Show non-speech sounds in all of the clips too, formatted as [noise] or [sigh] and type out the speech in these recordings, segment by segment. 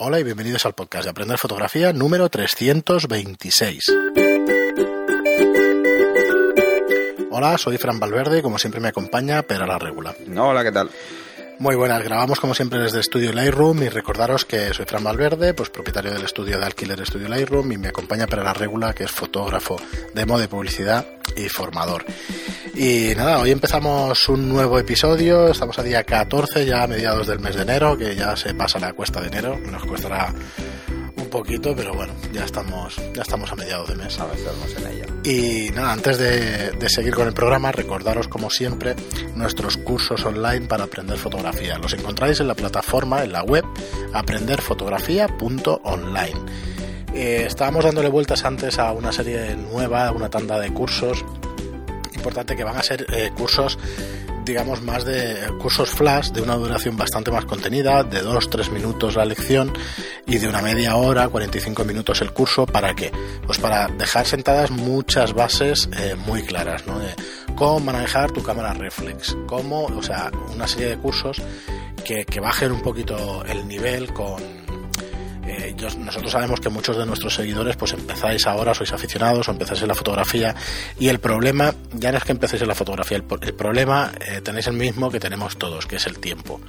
Hola y bienvenidos al podcast de Aprender Fotografía número 326. Hola, soy Fran Valverde y como siempre me acompaña Pedro La Regula. Hola, ¿qué tal? Muy buenas, grabamos como siempre desde Estudio Lightroom y recordaros que soy Fran Valverde, pues propietario del estudio de alquiler Estudio Lightroom y me acompaña Pedro La Regula, que es fotógrafo de moda y publicidad y formador. Y nada, hoy empezamos un nuevo episodio, estamos a día 14, ya a mediados del mes de enero, que ya se pasa la cuesta de enero, nos costará un poquito, pero bueno, ya estamos, ya estamos a mediados de mes. A ver, estamos en ella. Y nada, antes de, de seguir con el programa, recordaros como siempre nuestros cursos online para aprender fotografía. Los encontráis en la plataforma, en la web, aprenderfotografía.online. Eh, estábamos dándole vueltas antes a una serie nueva, una tanda de cursos. Importante que van a ser eh, cursos, digamos, más de cursos flash, de una duración bastante más contenida, de 2-3 minutos la lección y de una media hora, 45 minutos el curso. ¿Para qué? Pues para dejar sentadas muchas bases eh, muy claras, ¿no? De cómo manejar tu cámara reflex, cómo, o sea, una serie de cursos que, que bajen un poquito el nivel con eh, nosotros sabemos que muchos de nuestros seguidores pues empezáis ahora, sois aficionados o empezáis en la fotografía y el problema ya no es que empecéis en la fotografía, el, el problema eh, tenéis el mismo que tenemos todos, que es el tiempo.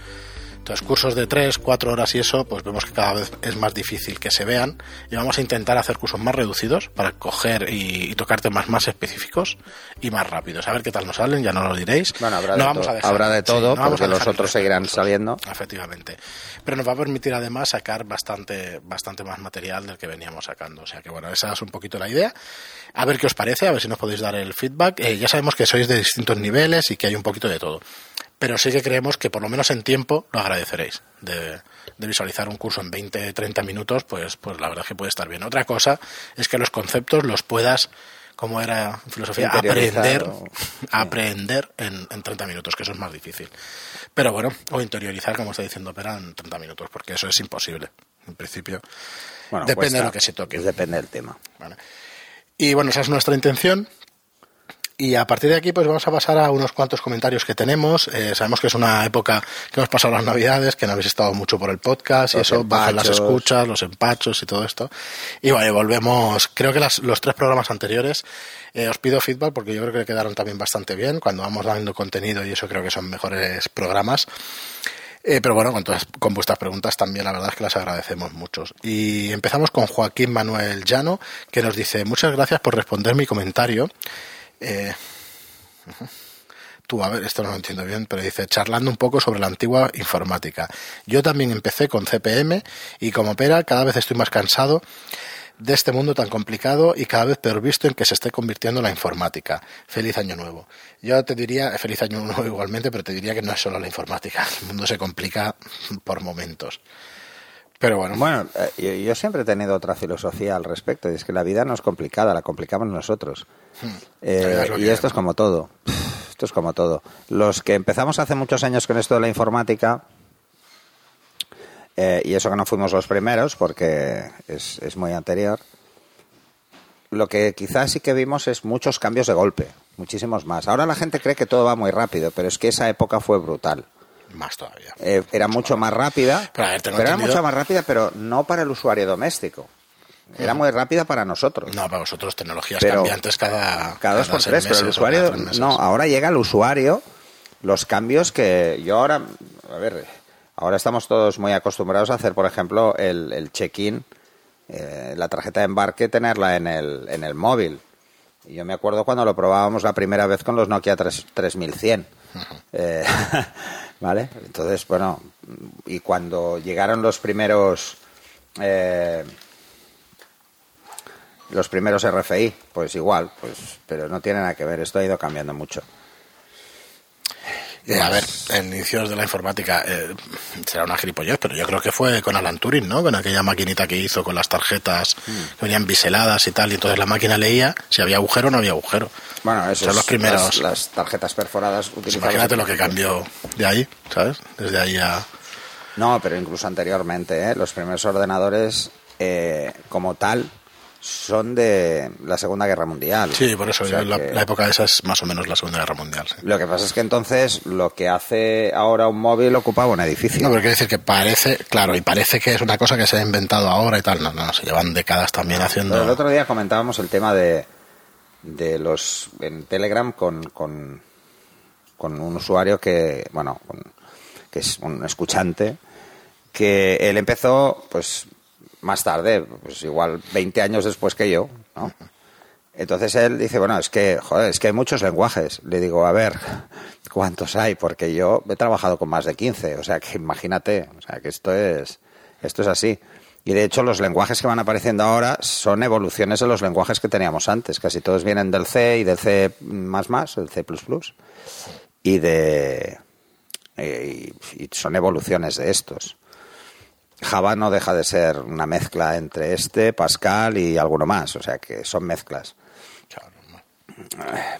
Entonces, cursos de 3, 4 horas y eso, pues vemos que cada vez es más difícil que se vean y vamos a intentar hacer cursos más reducidos para coger y, y tocar temas más específicos y más rápidos. A ver qué tal nos salen, ya no lo diréis. Bueno, habrá No de, vamos to- a dejar- habrá de sí, todo, no vamos porque los otros seguirán cursos. saliendo. Efectivamente. Pero nos va a permitir además sacar bastante, bastante más material del que veníamos sacando. O sea que bueno, esa es un poquito la idea. A ver qué os parece, a ver si nos podéis dar el feedback. Eh, ya sabemos que sois de distintos niveles y que hay un poquito de todo. Pero sí que creemos que por lo menos en tiempo lo agradeceréis. De, de visualizar un curso en 20, 30 minutos, pues, pues la verdad es que puede estar bien. Otra cosa es que los conceptos los puedas, como era en filosofía, aprender, o- [laughs] aprender en, en 30 minutos, que eso es más difícil. Pero bueno, o interiorizar, como está diciendo Pera, en 30 minutos, porque eso es imposible, en principio. Bueno, Depende cuesta, de lo que se toque. Depende del tema. Vale. Y bueno, esa es nuestra intención. Y a partir de aquí, pues vamos a pasar a unos cuantos comentarios que tenemos. Eh, sabemos que es una época que hemos pasado las navidades, que no habéis estado mucho por el podcast y eso, bajan las escuchas, los empachos y todo esto. Y bueno, volvemos. Creo que las- los tres programas anteriores eh, os pido feedback porque yo creo que quedaron también bastante bien. Cuando vamos dando contenido y eso creo que son mejores programas. Eh, pero bueno, con, todas- con vuestras preguntas también, la verdad es que las agradecemos muchos. Y empezamos con Joaquín Manuel Llano, que nos dice, muchas gracias por responder mi comentario. Eh, tú, a ver, esto no lo entiendo bien, pero dice, charlando un poco sobre la antigua informática. Yo también empecé con CPM y como pera cada vez estoy más cansado de este mundo tan complicado y cada vez peor visto en que se esté convirtiendo la informática. Feliz año nuevo. Yo te diría, feliz año nuevo igualmente, pero te diría que no es solo la informática. El mundo se complica por momentos. Pero bueno, Bueno, eh, yo, yo siempre he tenido otra filosofía al respecto, y es que la vida no es complicada, la complicamos nosotros. Eh, es lo y esto es como todo. Esto es como todo. Los que empezamos hace muchos años con esto de la informática, eh, y eso que no fuimos los primeros, porque es, es muy anterior, lo que quizás sí que vimos es muchos cambios de golpe, muchísimos más. Ahora la gente cree que todo va muy rápido, pero es que esa época fue brutal. Más todavía. Eh, era mucho más rápida, Pero, ver, era mucho más rápida, pero no para el usuario doméstico. Era muy rápida para nosotros. No, para vosotros tecnologías Pero cambiantes cada, cada dos por tres, pero el usuario no. Ahora llega el usuario los cambios que yo ahora, a ver, ahora estamos todos muy acostumbrados a hacer, por ejemplo, el, el check-in, eh, la tarjeta de embarque, tenerla en el, en el móvil. Y yo me acuerdo cuando lo probábamos la primera vez con los Nokia 3, 3100. Eh, [laughs] ¿Vale? Entonces, bueno, y cuando llegaron los primeros... eh, los primeros RFI, pues igual, pues, pero no tiene nada que ver, esto ha ido cambiando mucho. Eh, a ver, en inicios de la informática eh, será una gilipollez, pero yo creo que fue con Alan Turing, ¿no? Con aquella maquinita que hizo con las tarjetas Mm. que venían biseladas y tal, y entonces la máquina leía si había agujero o no había agujero. Bueno, eso Son es los primeros. Las, las tarjetas perforadas Pues imagínate lo que cambió de ahí, ¿sabes? Desde ahí a... No, pero incluso anteriormente, ¿eh? los primeros ordenadores, eh, como tal, son de la Segunda Guerra Mundial. Sí, por eso O sea yo- la, que- la época esa es más o menos la Segunda Guerra Mundial. sí. Lo que pasa es que entonces lo que hace ahora un móvil ocupaba un edificio. No, pero quiere decir que parece, claro, y parece que es una cosa que se ha inventado ahora y tal. No, no, se llevan décadas también haciendo. El otro día comentábamos el tema de, de los en Telegram con, con, con un usuario que, bueno, con- que es un escuchante, que él empezó, pues, más tarde, pues igual 20 años después que yo, ¿no? Entonces él dice, bueno, es que, joder, es que hay muchos lenguajes. Le digo, a ver, ¿cuántos hay? Porque yo he trabajado con más de 15, o sea que imagínate, o sea que esto es, esto es así. Y de hecho los lenguajes que van apareciendo ahora son evoluciones de los lenguajes que teníamos antes. Casi todos vienen del C y del C++, el C++, y de y son evoluciones de estos. Java no deja de ser una mezcla entre este, Pascal y alguno más, o sea que son mezclas.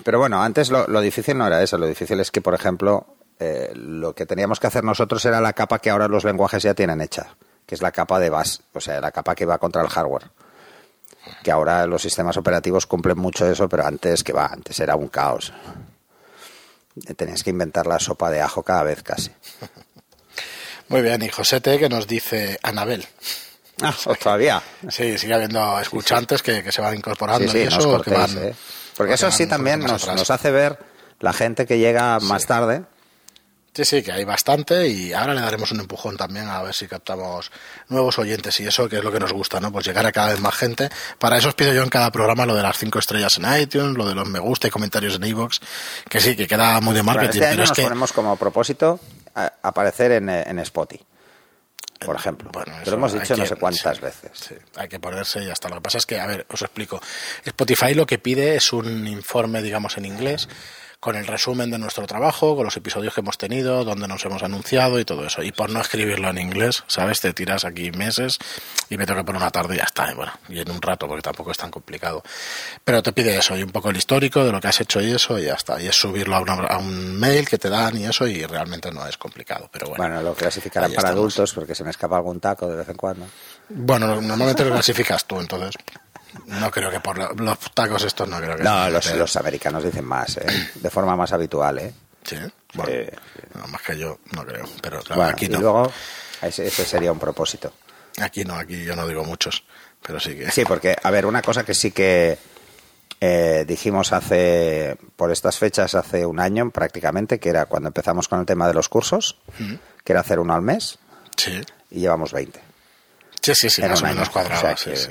Pero bueno, antes lo, lo difícil no era eso, lo difícil es que, por ejemplo, eh, lo que teníamos que hacer nosotros era la capa que ahora los lenguajes ya tienen hecha, que es la capa de base, o sea, la capa que va contra el hardware. Que ahora los sistemas operativos cumplen mucho eso, pero antes que va, antes era un caos. Tenías que inventar la sopa de ajo cada vez casi. Muy bien, y Josete que nos dice Anabel. Ah, todavía. Sí, sigue habiendo escuchantes que, que se van incorporando Sí, sí, y eso, os que cortéis, van- ¿eh? Porque eso sí también nos, nos hace ver la gente que llega más tarde. Sí, sí, que hay bastante y ahora le daremos un empujón también a ver si captamos nuevos oyentes y eso que es lo que nos gusta, ¿no? Pues llegar a cada vez más gente. Para eso os pido yo en cada programa lo de las cinco estrellas en iTunes, lo de los me gusta y comentarios en iVoox, que sí, que queda muy de Bueno, marketing, este año pero es nos que... ponemos como propósito aparecer en, eh, en Spotify, por ejemplo. Bueno, que eso lo hemos dicho no que- sé cuántas sí, veces. sí, hay que ponerse y ya está. Lo que pasa es que, a ver, os explico. Spotify lo que pide es un informe, digamos, en inglés, con el resumen de nuestro trabajo, con los episodios que hemos tenido, donde nos hemos anunciado y todo eso. Y por no escribirlo en inglés, ¿sabes? Te tiras aquí meses y me tengo que poner una tarde y ya está. Y bueno, y en un rato, porque tampoco es tan complicado. Pero te pide eso, y un poco el histórico de lo que has hecho y eso, y ya está. Y es subirlo a, una- a un mail que te dan y eso, y realmente no es complicado. Pero bueno. Bueno, lo clasificarán para estamos. adultos porque se me escapa algún taco de vez en cuando. Bueno, normalmente lo clasificas tú, entonces. No creo que por lo- los tacos estos no creo que No, los, los americanos dicen más, ¿eh? de forma más habitual. ¿eh? Sí, bueno, no, más que yo no creo, pero claro, Bueno, aquí y no. luego ese, ese sería un propósito. Aquí no, aquí yo no digo muchos, pero sí que Sí, porque, a ver, una cosa que sí que eh, dijimos hace, por estas fechas, hace un año prácticamente, que era cuando empezamos con el tema de los cursos, que era hacer uno al mes, sí. y llevamos 20. Sí, sí, sí, En más o menos cuadrado, O sea sí, sí.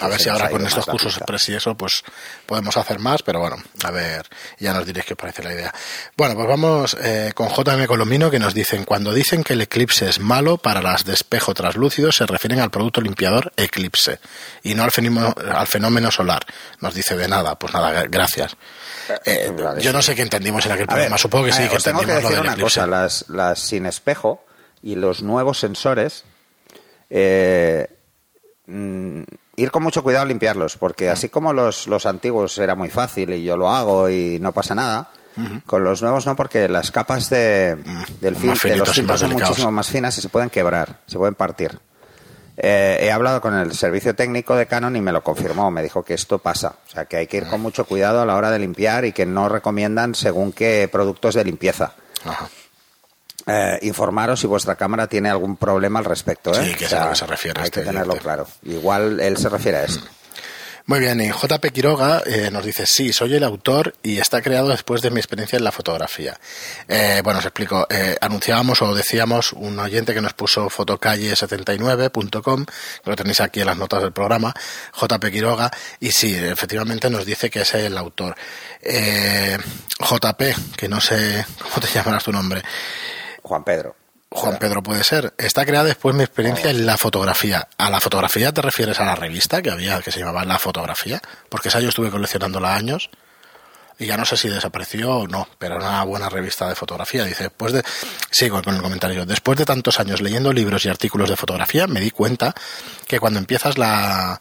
A ver si ahora ha con estos cursos express y eso, pues podemos hacer más, pero bueno, a ver, ya nos diréis qué os parece la idea. Bueno, pues vamos eh, con JM Colomino que nos dicen, cuando dicen que el eclipse es malo para las de espejo translúcido, se refieren al producto limpiador eclipse y no al fenómeno, al fenómeno solar. Nos dice de nada, pues nada, gracias. Eh, Vale, yo no sé qué entendimos en aquel programa, ver, supongo que sí, ver, que os tengo que entendimos lo del una eclipse. cosa, las, las sin espejo y los nuevos sensores, eh, ir con mucho cuidado a limpiarlos, porque así como los, los antiguos era muy fácil y yo lo hago y no pasa nada, con los nuevos no, porque las capas de, del más fil- de los filtros son delicados. muchísimo más finas y se pueden quebrar, se pueden partir. Eh, he hablado con el servicio técnico de Canon y me lo confirmó. Me dijo que esto pasa. O sea, que hay que ir con mucho cuidado a la hora de limpiar y que no recomiendan según qué productos de limpieza. Ajá. Eh, informaros si vuestra cámara tiene algún problema al respecto. ¿eh? Sí, que es a lo que se refiere Hay este que tenerlo claro. Igual él se refiere a esto. [clears throat] Muy bien, y JP Quiroga eh, nos dice, sí, soy el autor y está creado después de mi experiencia en la fotografía. Eh, bueno, os explico. Eh, anunciábamos o decíamos un oyente que nos puso fotocalle79.com, que lo tenéis aquí en las notas del programa, JP Quiroga, y sí, efectivamente nos dice que es el autor. Eh, JP, que no sé cómo te [laughs] llamarás tu nombre. Juan Pedro. Juan Pedro puede ser. Está creada después mi experiencia en la fotografía. ¿A la fotografía te refieres a la revista que había, que se llamaba La Fotografía? Porque esa yo estuve coleccionándola años y ya no sé si desapareció o no, pero era una buena revista de fotografía. Dice, después de, sigo con el comentario, después de tantos años leyendo libros y artículos de fotografía, me di cuenta que cuando empiezas la,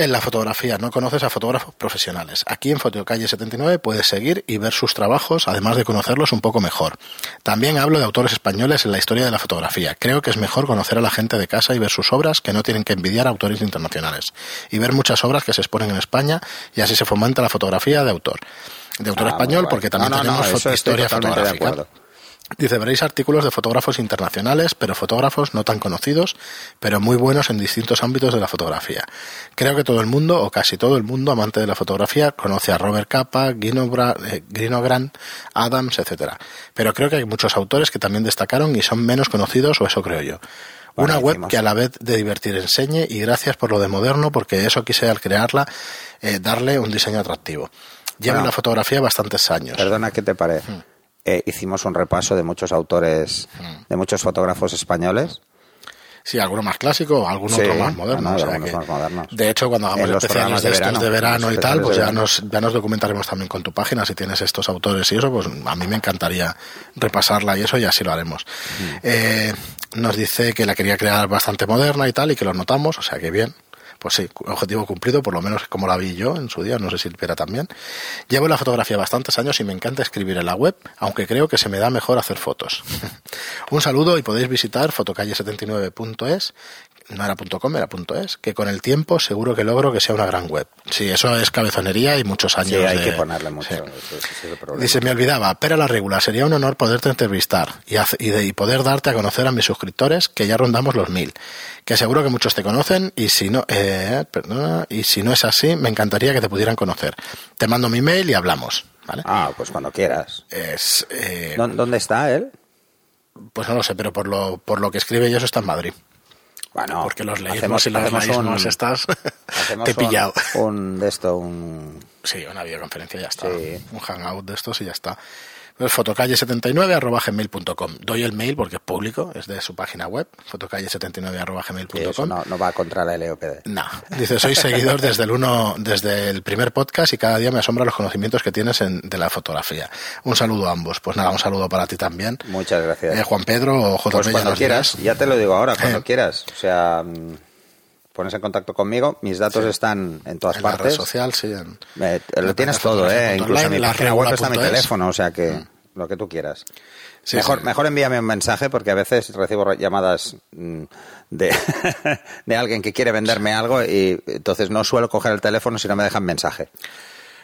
En la fotografía no conoces a fotógrafos profesionales. Aquí en Fotocalle 79 puedes seguir y ver sus trabajos, además de conocerlos un poco mejor. También hablo de autores españoles en la historia de la fotografía. Creo que es mejor conocer a la gente de casa y ver sus obras que no tienen que envidiar a autores internacionales. Y ver muchas obras que se exponen en España y así se fomenta la fotografía de autor. De autor Ah, español, porque también No, no, no, tenemos historia totalmente de fotográfica. acuerdo. Dice, veréis artículos de fotógrafos internacionales, pero fotógrafos no tan conocidos, pero muy buenos en distintos ámbitos de la fotografía. Creo que todo el mundo, o casi todo el mundo, amante de la fotografía, conoce a Robert Capa, Ginobra- eh, Grinogran, Adams, etcétera. Pero creo que hay muchos autores que también destacaron y son menos conocidos, o eso creo yo. Bueno, Una web que a la vez de divertir enseñe y gracias por lo de moderno, porque eso quise al crearla, eh, darle un diseño atractivo. Llevo Bueno. en la fotografía bastantes años. Perdona, ¿qué te parece? Hmm. Eh, hicimos un repaso de muchos autores, de muchos fotógrafos españoles. Sí, alguno más clásico, algún Sí, otro más moderno. no, no, o sea algunos que- más modernos. De hecho, cuando hagamos los especiales programas de, estos verano, de verano y tal, pues ya nos, ya nos documentaremos también con tu página. Si tienes estos autores y eso, pues a mí me encantaría repasarla y eso y así lo haremos. Eh, nos dice que la quería crear bastante moderna y tal y que lo notamos, o sea que bien. Pues sí, objetivo cumplido, por lo menos como la vi yo en su día, no sé si Silvera también. Llevo la fotografía bastantes años y me encanta escribir en la web, aunque creo que se me da mejor hacer fotos. [laughs] Un saludo y podéis visitar fotocalle79.es, no era .com, era .es, que con el tiempo seguro que logro que sea una gran web. Sí, eso es cabezonería y muchos años Sí, hay de- que ponerle mucho. sí. ese- es el. Dice, me olvidaba, pero la regula, sería un honor poderte entrevistar y, de- y poder darte a conocer a mis suscriptores, que ya rondamos los mil. Que seguro que muchos te conocen y si no, eh, perdona, y si no es así, me encantaría que te pudieran conocer. Te mando mi mail y hablamos, ¿vale? Ah, pues cuando quieras. Es, eh, ¿Dó- ¿Dónde está él? pues no lo sé, pero por lo, por lo que escribe ellos está en Madrid. Bueno, porque los hacemos- y los un- estás, te he pillado. Un, un de esto, un... Sí, una videoconferencia ya está. Sí. Un hangout de estos y ya está. Pues fotocalle79 arroba gmail.com. Doy el mail porque es público, es de su página web, fotocalle79 arroba que eso gmail.com. no, no va contra la LOPD. No. Dice, soy seguidor desde el uno, desde el primer podcast y cada día me asombra los conocimientos que tienes en- de la fotografía. Un saludo a ambos. Pues nada, un saludo para ti también. Muchas gracias. Eh, Juan Pedro o JP Pues ya cuando nos quieras, dirás. ya te lo digo ahora, cuando Eh. quieras. O sea, pones en contacto conmigo, mis datos están en todas En la red partes. social, sí. en- Eh, en lo tienes todo, ¿eh? Incluso en mi la página web está mi teléfono, o sea que lo que tú quieras. Sí, mejor, sí. mejor envíame un mensaje porque a veces recibo re- llamadas mm, de, [laughs] de alguien que quiere venderme algo y entonces no suelo coger el teléfono si no me dejan mensaje.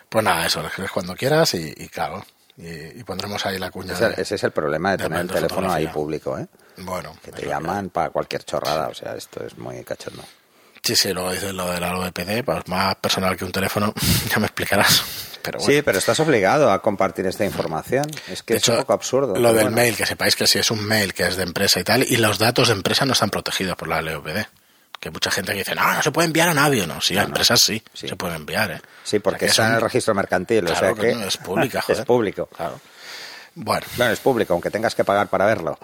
Pues nada, eso, lo escribes cuando quieras y, y claro. Y, y pondremos ahí la cuña. Ese, de- ese es el problema de de tener el teléfono ahí público, ¿eh? Bueno, Que te llaman para cualquier chorrada, o sea, esto es muy cachondo. Sí, sí, luego dices lo de la OEPD, pues más personal que un teléfono, [laughs] ya me explicarás. Pero bueno. Sí, pero estás obligado a compartir esta información. Es que De es un poco absurdo. Lo del bueno. mail, que sepáis que si es un mail que es de empresa y tal, y los datos de empresa no están protegidos por la LOPD. Que mucha gente que dice, no, no se puede enviar a nadie. No, sí, a empresas sí, Sí. se pueden enviar, ¿eh? Sí, porque O sea, está es en un- el registro mercantil, o Claro, sea que coño, es pública, [laughs] es joder. público. Claro. Bueno, Bueno, es público, aunque tengas que pagar para verlo,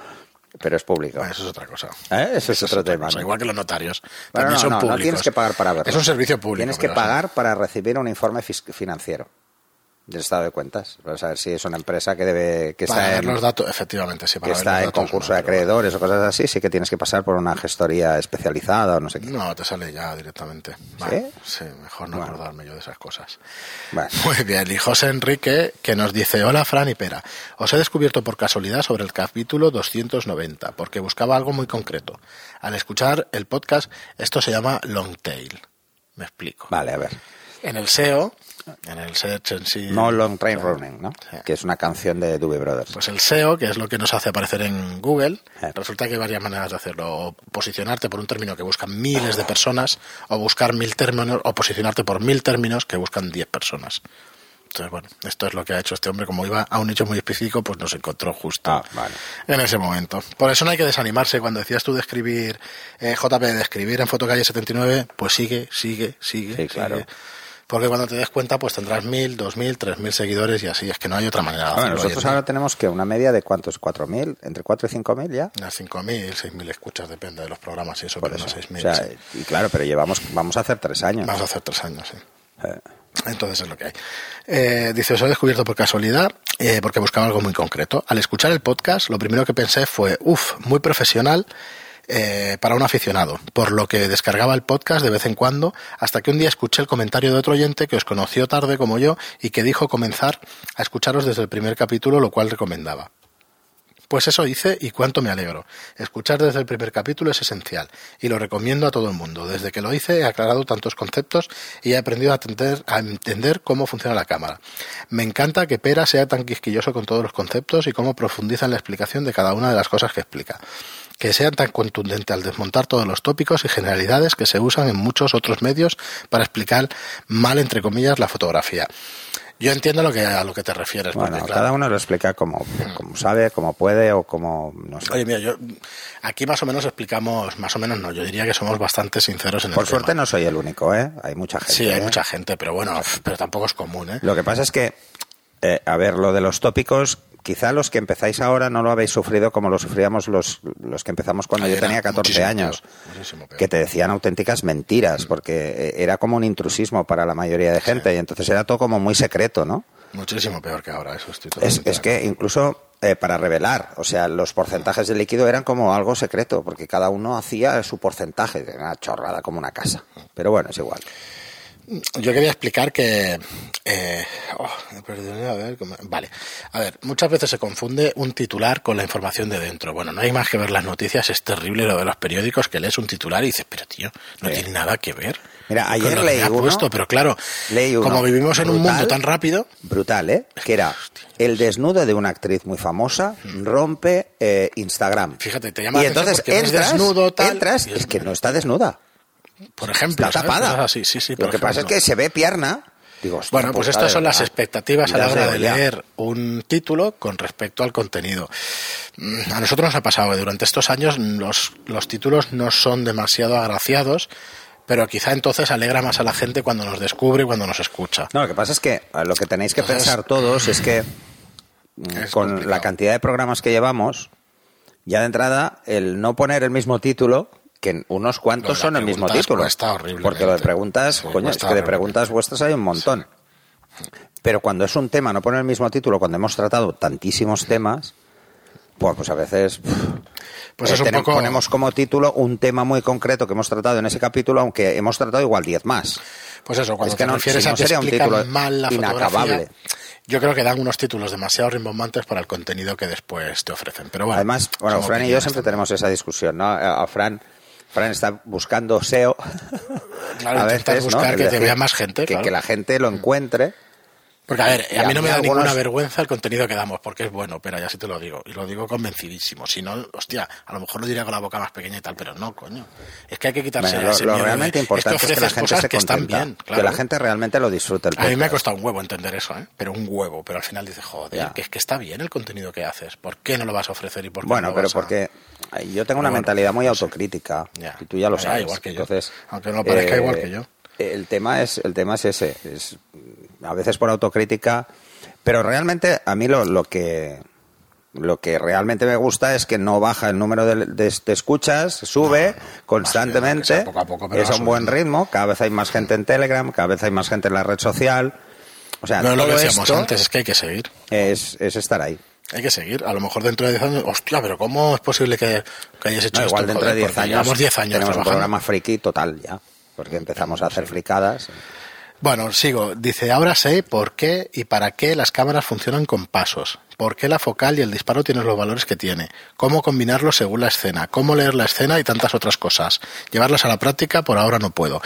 pero es público. eso es otra cosa. ¿Eh? Eso es Eso otro tema. ¿no? Igual que los notarios. Bueno, También no, son no, no públicos. tienes que pagar para verlo. Es un servicio público. Tienes que pagar para recibir un informe financiero del estado de cuentas, para saber si es una empresa que debe que Para está ver en, los datos, efectivamente, sí. que Para ver está los en datos, concurso no, de acreedores o cosas así, sí que tienes que pasar por una gestoría especializada o no sé qué. No, te sale ya directamente. Vale, sí, mejor no Bueno. acordarme yo de esas cosas. Bueno, [laughs] Muy bien, y José Enrique que nos dice, hola Fran y Pera, os he descubierto por casualidad sobre el capítulo 290, porque buscaba algo muy concreto. Al escuchar el podcast, esto se llama long tail. Me explico. vale, a ver. En el SEO, en el search en sí... No Long Train Running, ¿no? Sí. Que es una canción de Doobie Brothers. Pues el SEO, que es lo que nos hace aparecer en Google, Eh. resulta que hay varias maneras de hacerlo. O posicionarte por un término que buscan miles de personas, o buscar mil términos, o posicionarte por mil términos que buscan diez personas. Entonces, bueno, esto es lo que ha hecho este hombre. Como iba a un nicho muy específico, pues nos encontró justo Ah, vale. en ese momento. Por eso no hay que desanimarse. Cuando decías tú de escribir, eh, JP, de escribir en Fotocalle 79, pues sigue, sigue, sigue. Sí, claro. Porque cuando te des cuenta, pues tendrás mil, dos mil, tres mil seguidores y así. Es que no hay otra manera de hacerlo. bueno, nosotros ahora tenemos que una media de cuántos, cuatro mil, entre cuatro y cinco mil ya. Unas 5.000, 6.000 escuchas, depende de los programas y eso, Por pero eso. unas 6.000. O sea, sí. y claro, pero llevamos, vamos a hacer tres años. Vamos a hacer tres años, sí. Eh, Entonces es lo que hay. Eh, dice, os he descubierto por casualidad, eh, porque buscaba algo muy concreto. Al escuchar el podcast, lo primero que pensé fue, uff, muy profesional, eh, para un aficionado, por lo que descargaba el podcast de vez en cuando, hasta que un día escuché el comentario de otro oyente que os conoció tarde como yo y que dijo comenzar a escucharos desde el primer capítulo, lo cual recomendaba. Pues eso hice y cuánto me alegro. Escuchar desde el primer capítulo es esencial y lo recomiendo a todo el mundo. Desde que lo hice he aclarado tantos conceptos y he aprendido a a entender cómo funciona la cámara. Me encanta que Pera sea tan quisquilloso con todos los conceptos y cómo profundiza en la explicación de cada una de las cosas que explica que sea tan contundente al desmontar todos los tópicos y generalidades que se usan en muchos otros medios para explicar mal, entre comillas, la fotografía. Yo entiendo lo que, a lo que te refieres. Bueno, porque, cada uno lo explica como, como sabe, como puede o como, no sé. Oye, mira, yo aquí más o menos explicamos, más o menos no, yo diría que somos bastante sinceros en Por el suerte tema. no soy el único, ¿eh? Hay mucha gente. Sí, hay ¿eh? mucha gente, pero bueno, pero tampoco es común, ¿eh? Lo que pasa es que, eh, a ver, lo de los tópicos, quizá los que empezáis ahora no lo habéis sufrido como lo sufríamos los, los que empezamos cuando yo Era tenía 14 muchísimo años. peor, peor. Que te decían auténticas mentiras, porque eh, era como un intrusismo para la mayoría de gente, y entonces era todo como muy secreto, ¿no? Muchísimo peor que ahora, eso estoy Es, es que incluso eh, para revelar, o sea, los porcentajes de líquido eran como algo secreto, porque cada uno hacía su porcentaje, era una chorrada como una casa. Pero bueno, es igual. Yo quería explicar que. eh, oh, a ver, ¿cómo? vale. A ver, muchas veces se confunde un titular con la información de dentro. Bueno, no hay más que ver las noticias, es terrible lo de los periódicos que lees un titular y dices, pero tío, no tiene nada que ver. Mira, con ayer lo leí ha uno- puesto, pero claro, leí uno como vivimos en un mundo tan rápido, Brutal, ¿eh? Que era el desnudo de una actriz muy famosa rompe eh, Instagram. Fíjate, te llama y entonces no es desnudo, tal, entras, y es- es que no está desnuda, por ejemplo, está tapada. Cosas así, sí, sí, Lo por que pasa es que se ve pierna. Digo, hostia Bueno, pues estas son las expectativas a la hora de leer un título con respecto al contenido. Mm, A nosotros nos ha pasado que durante estos años los, los títulos no son demasiado agraciados, pero quizá entonces alegra más a la gente cuando nos descubre y cuando nos escucha. No, lo que pasa es que eh, lo que tenéis que Entonces- pensar todos es que mm, [clears throat] Es con complicado. la cantidad de programas que llevamos, ya de entrada, el no poner el mismo título, que unos cuantos son el mismo título. cuesta horriblemente. Porque lo de preguntas, Sí, coño, es que de preguntas vuestras hay un montón. Pero cuando es un tema, no poner el mismo título, cuando hemos tratado tantísimos temas, pues, pues a veces pff, Pues eh, es un tenem- poco- ponemos como título un tema muy concreto que hemos tratado en ese capítulo, aunque hemos tratado igual 10 más. Pues eso, cuando Es que te no- refieres si no a que sería un título mal la inacabable. yo creo que dan unos títulos demasiado rimbombantes para el contenido que después te ofrecen. Pero bueno, Además, bueno, Fran y yo siempre tenemos esa discusión, ¿no? A Fran, Fran está buscando SEO. Claro, a veces, buscar que te vea más gente, Que, claro. que la gente lo encuentre. Porque, a ver, a mí no me da algunos- ninguna vergüenza el contenido que damos, porque es bueno, pero ya sí te lo digo. Y lo digo convencidísimo. Si no, hostia, a lo mejor lo diría con la boca más pequeña y tal, pero no, coño. Es que hay que quitarse Bueno, lo, ese lo miedo de- realmente es importante es que, la gente se que están bien, que la gente realmente lo disfrute el A mí me ha costado un huevo entender eso, ¿eh? Pero un huevo. Pero al final dices, joder, Ya. que es que está bien el contenido que haces. ¿Por qué no lo vas a ofrecer y por qué Bueno, no pero vas a- porque yo tengo una bueno, mentalidad muy autocrítica Ya. y tú ya lo sabes. igual que yo. Entonces, Aunque no parezca igual que yo. El tema es el tema es ese, es a veces por autocrítica, pero realmente a mí lo, lo que lo que realmente me gusta es que no baja el número de, de- de escuchas, sube constantemente, que sea poco a poco, pero es a un buen ritmo, cada vez hay más gente en Telegram, cada vez hay más gente en la red social. O sea, No es lo que decíamos antes, es que hay que seguir. es, es estar ahí. Hay que seguir. A lo mejor dentro de 10 años, hostia, pero ¿cómo es posible que, que hayas hecho No, esto? igual dentro de 10 porque años, Llevamos 10 años tenemos un programa friki total ya, porque empezamos a hacer fricadas. Bueno, sigo. Dice, ahora sé por qué y para qué las cámaras funcionan con pasos. ¿Por qué la focal y el disparo tienen los valores que tiene? ¿Cómo combinarlos según la escena? ¿Cómo leer la escena y tantas otras cosas? Llevarlas a la práctica por ahora no puedo.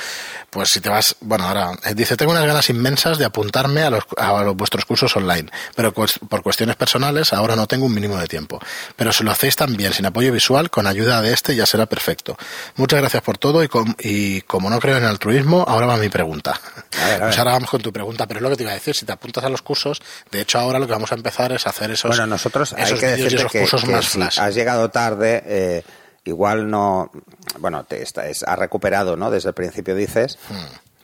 Pues si te vas, bueno, ahora eh, dice, tengo unas ganas inmensas de apuntarme a los, a los vuestros cursos online, pero por cuestiones personales ahora no tengo un mínimo de tiempo. Pero si lo hacéis también sin apoyo visual, con ayuda de este ya será perfecto. Muchas gracias por todo y, com- y como no creo en el altruismo, ahora va mi pregunta. A ver, a Pues ahora vamos con tu pregunta, pero es lo que te iba a decir, si te apuntas a los cursos, de hecho ahora lo que vamos a empezar es hacer esos, Bueno, nosotros hay que decirte esos que, más si flash. has llegado tarde, eh, igual no, bueno, te está, es- has recuperado, ¿no? Desde el principio dices. Hmm,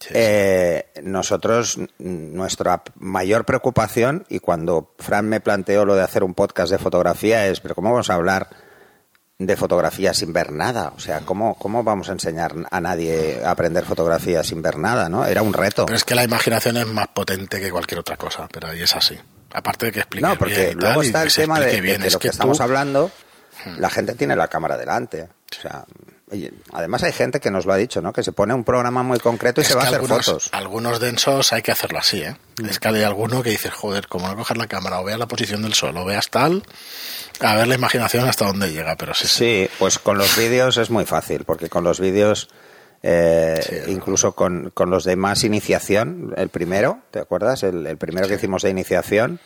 sí, Eh, nosotros, nuestra mayor preocupación, y cuando Fran me planteó lo de hacer un podcast de fotografía, es, pero ¿cómo vamos a hablar de fotografía sin ver nada? O sea, ¿cómo, cómo vamos a enseñar a nadie a aprender fotografía sin ver nada, no? Era un reto. Pero es que la imaginación es más potente que cualquier otra cosa, pero ahí es así. Aparte de que explique No, porque bien luego está el tema de, bien, lo que, que estamos tú- Hmm. hablando, la gente tiene la cámara delante. O sea, además hay gente que nos lo ha dicho, ¿no? Que se pone un programa muy concreto y Es se va a hacer algunos, fotos. Algunos densos hay que hacerlo así, ¿eh? Es que hay alguno que dices, joder, como no coges la cámara o veas la posición del sol o veas tal, a ver la imaginación hasta dónde llega, pero sí, sí. Sí, pues con los vídeos es muy fácil, porque con los vídeos, eh, Sí, incluso con, con los de más iniciación, el primero, ¿te acuerdas? El, el primero que hicimos de iniciación,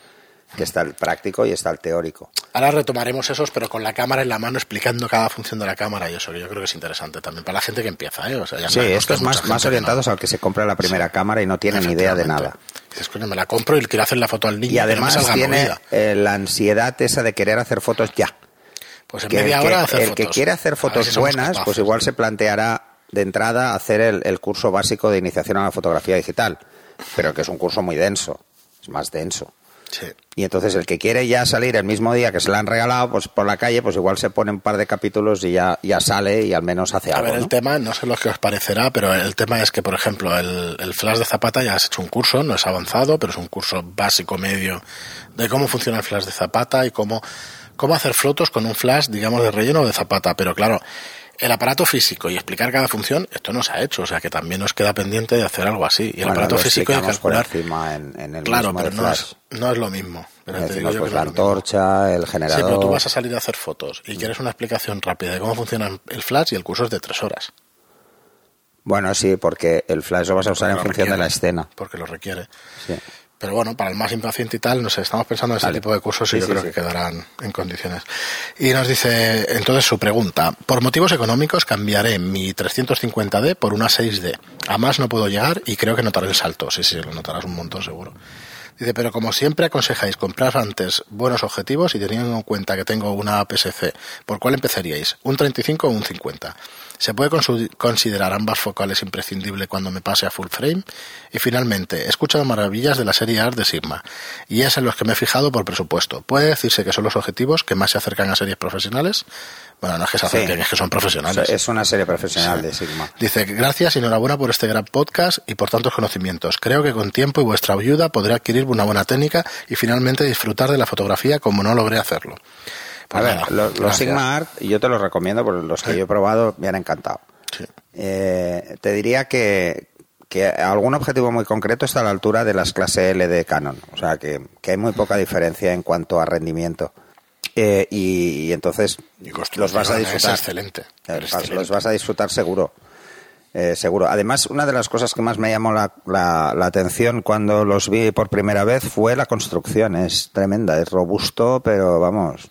que está el práctico y está el teórico. Ahora retomaremos esos, pero con la cámara en la mano explicando cada función de la cámara y eso, que yo creo que es interesante también para la gente que empieza, ¿eh? O sea, ya Sí, esto es más, más que no. orientados al que se compra la primera cámara y no tiene ni idea de nada. Dices, coño, me la compro y quiero hacer la foto al niño. Y además tiene eh, la ansiedad esa de querer hacer fotos ya. Pues en que media el que, hora hacer el fotos. que quiere hacer fotos si buenas, pues igual se planteará de entrada hacer el, el curso básico de iniciación a la fotografía digital, pero que es un curso muy denso, es más denso. Sí. Y entonces el que quiere ya salir el mismo día que se le han regalado, pues por la calle, pues igual se pone un par de capítulos y ya, ya sale y al menos hace A algo. ver, el ¿no? tema, no sé lo que os parecerá, pero el tema es que, por ejemplo, el, el flash de Zapata ya has hecho un curso, no es avanzado, pero es un curso básico medio de cómo funciona el flash de Zapata y cómo, cómo hacer fotos con un flash, digamos, de relleno de Zapata. Pero claro, el aparato físico y explicar cada función, esto no se ha hecho, o sea que también nos queda pendiente de hacer algo así. Y el Bueno, aparato físico por calcular. en, en el Claro, pero no es, no es lo mismo. Pero te Decimos, digo yo pues que la no es antorcha, el Sí, generador. pero tú vas a salir a hacer fotos y quieres una explicación rápida de cómo funciona el flash y el curso es de tres horas. Bueno, sí, porque el flash lo vas a usar en función de la escena. Porque lo requiere. Sí. Pero bueno, para el más impaciente y tal, no sé, estamos pensando en ese Vale. tipo de cursos y Sí, yo sí, creo sí. que quedarán en condiciones. Y nos dice, entonces su pregunta, por motivos económicos cambiaré mi 350D por una 6D. A más no puedo llegar y creo que notaré el salto. Sí, sí, lo notarás un montón seguro. Dice, pero como siempre aconsejáis comprar antes buenos objetivos y teniendo en cuenta que tengo una APS-C, ¿por cuál empezaríais? ¿Un 35 o un 50? ¿Se puede considerar ambas focales imprescindible cuando me pase a full frame? Y finalmente, he escuchado maravillas de la serie ART de Sigma, y es en los que me he fijado por presupuesto. ¿Puede decirse que son los objetivos que más se acercan a series profesionales? Bueno, no es que se Sí. acerquen, es que son profesionales. Es una serie profesional de Sigma. Dice, gracias y enhorabuena por este gran podcast y por tantos conocimientos. Creo que con tiempo y vuestra ayuda podré adquirir una buena técnica y finalmente disfrutar de la fotografía como no logré hacerlo. Pues a ver, los. Sigma Art, yo te los recomiendo porque los que yo he probado me han encantado. Sí. Eh, te diría que, que algún objetivo muy concreto está a la altura de las clase L de Canon. O sea, que, que hay muy poca diferencia en cuanto a rendimiento. Eh, y, y entonces Y los vas a es disfrutar. excelente, Eh, vas- excelente. Los vas a disfrutar seguro. Eh, seguro. Además, una de las cosas que más me llamó la, la- la atención cuando los vi por primera vez fue la construcción. Es tremenda, es robusto, pero vamos.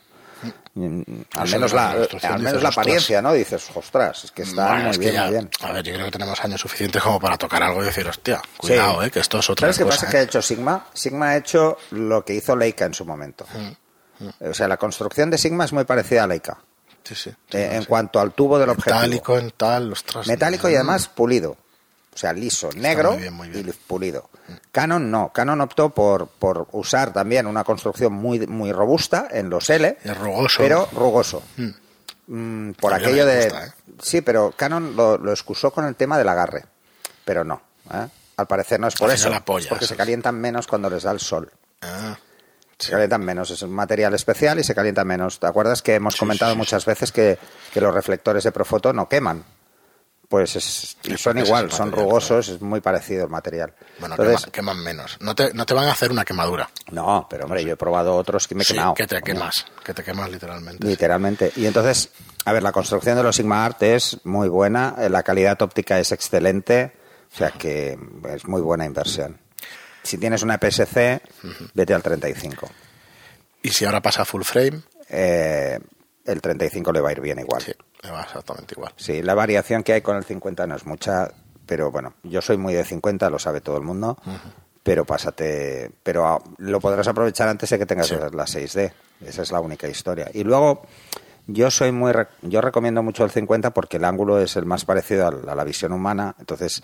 Mm, Al menos la al menos la apariencia, ¿no? Dices, ostras, es que está Bueno, muy es que bien, ya- muy bien. A ver, yo creo que tenemos años suficientes como para tocar algo y decir, hostia, cuidado, Sí. eh, que esto es otra ¿Sabes qué cosa. pasa? eh. que ha hecho Sigma? Sigma ha hecho lo que hizo Leica en su momento. Mm, O sea, la construcción de Sigma es muy parecida a Leica. Sí, sí. eh, en cuanto al tubo del objetivo. Metálico en tal, ostras. Metálico y además pulido. O sea, liso, negro muy bien, muy bien. y pulido. Canon no. Canon optó por, por usar también una construcción muy, muy robusta en los L, Es rugoso. pero rugoso. Mm, por mí no aquello de... gusta, ¿eh? Sí, pero Canon lo, lo excusó con el tema del agarre. Pero no. ¿eh? Al parecer no es por Al eso. final la polla, es porque se calientan menos cuando les da el sol. Ah, Se calientan menos, es un material especial y se calienta menos. ¿Te acuerdas que hemos Sí, comentado sí, muchas veces que, que los reflectores de Profoto no queman? Pues es, y son igual, son material, rugosos, es muy parecido el material. bueno, Entonces, quema- queman menos. No te, no te van a hacer una quemadura. no, pero hombre, yo he probado otros que me he Sí, quemado. que te quemas. Que te quemas literalmente. Literalmente. Y entonces, a ver, la construcción de los Sigma Art es muy buena, eh, la calidad óptica es excelente, o sea que es muy buena inversión. Si tienes una PSC, vete al 35. Y si ahora pasa full frame, Eh, el 35 le va a ir bien igual. sí, exactamente igual. Sí, la variación que hay con el 50 no es mucha, pero bueno, yo soy muy de 50, lo sabe todo el mundo, pero pásate, pero lo podrás aprovechar antes de que tengas Sí. la 6D, esa es la única historia. Y luego, yo soy muy, re- yo recomiendo mucho el 50 porque el ángulo es el más parecido al- a, la visión humana, entonces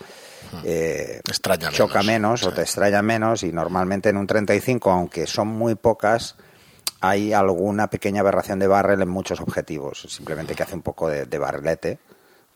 eh, Extraña choca menos, menos o te extraña menos y normalmente en un 35, aunque son muy pocas, hay alguna pequeña aberración de barrel en muchos objetivos. Simplemente que hace un poco de, de barrelete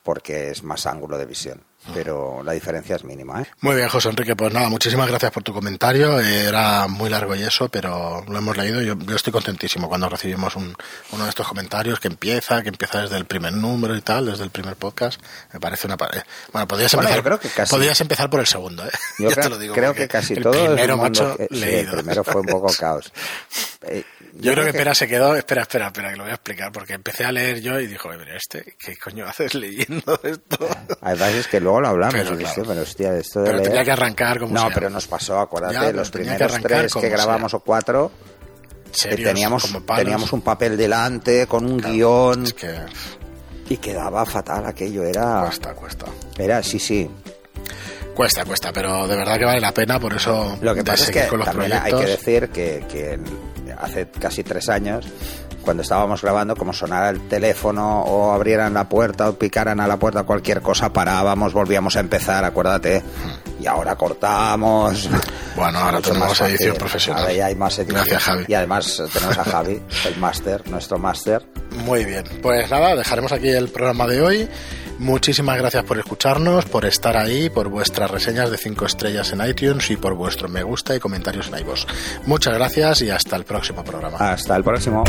porque es más ángulo de visión. Pero la diferencia es mínima. ¿eh? Muy bien, José Enrique, pues nada, muchísimas gracias por tu comentario. Era muy largo y eso, pero lo hemos leído. Yo, yo estoy contentísimo cuando recibimos un, uno de estos comentarios que empieza, que empieza desde el primer número y tal, desde el primer podcast. Me parece una. eh, Bueno, podrías, Bueno, empezar, que casi- podrías empezar por el segundo, ¿eh? Yo [laughs] ya creo, te lo digo. creo que casi el todo primero, macho, que- sí, leído. el primero fue un poco caos. [laughs] Eh, Yo creo que espera se quedó, espera, espera, espera, que lo voy a explicar, porque empecé a leer yo y dijo, este, ¿qué coño haces leyendo esto? Además es que luego lo hablamos, Pero claro. pero hostia, esto de Pero leer- tenía que arrancar como No, sea. pero nos pasó, acuérdate, Ya, los que primeros tres que grabamos sea. o cuatro, que teníamos, teníamos un papel delante con un guion Es que y quedaba fatal aquello, era... cuesta, cuesta. Era, sí, sí. Cuesta, cuesta, pero de verdad que vale la pena, por eso Lo que pasa es que también hay proyectos. que decir que, que hace casi tres años, cuando estábamos grabando, como sonara el teléfono o abrieran la puerta o picaran a la puerta cualquier cosa, parábamos, volvíamos a empezar, acuérdate. Y ahora cortamos. Bueno, ahora tenemos edición profesional. Ahora ya hay más edición. Gracias, Javi. Y además tenemos a Javi, [laughs] el máster, nuestro máster. Muy bien, pues nada, dejaremos aquí el programa de hoy. Muchísimas gracias por escucharnos, por estar ahí, por vuestras reseñas de 5 estrellas en iTunes y por vuestro me gusta y comentarios en iVoox. Muchas gracias y hasta el próximo programa. Hasta el próximo.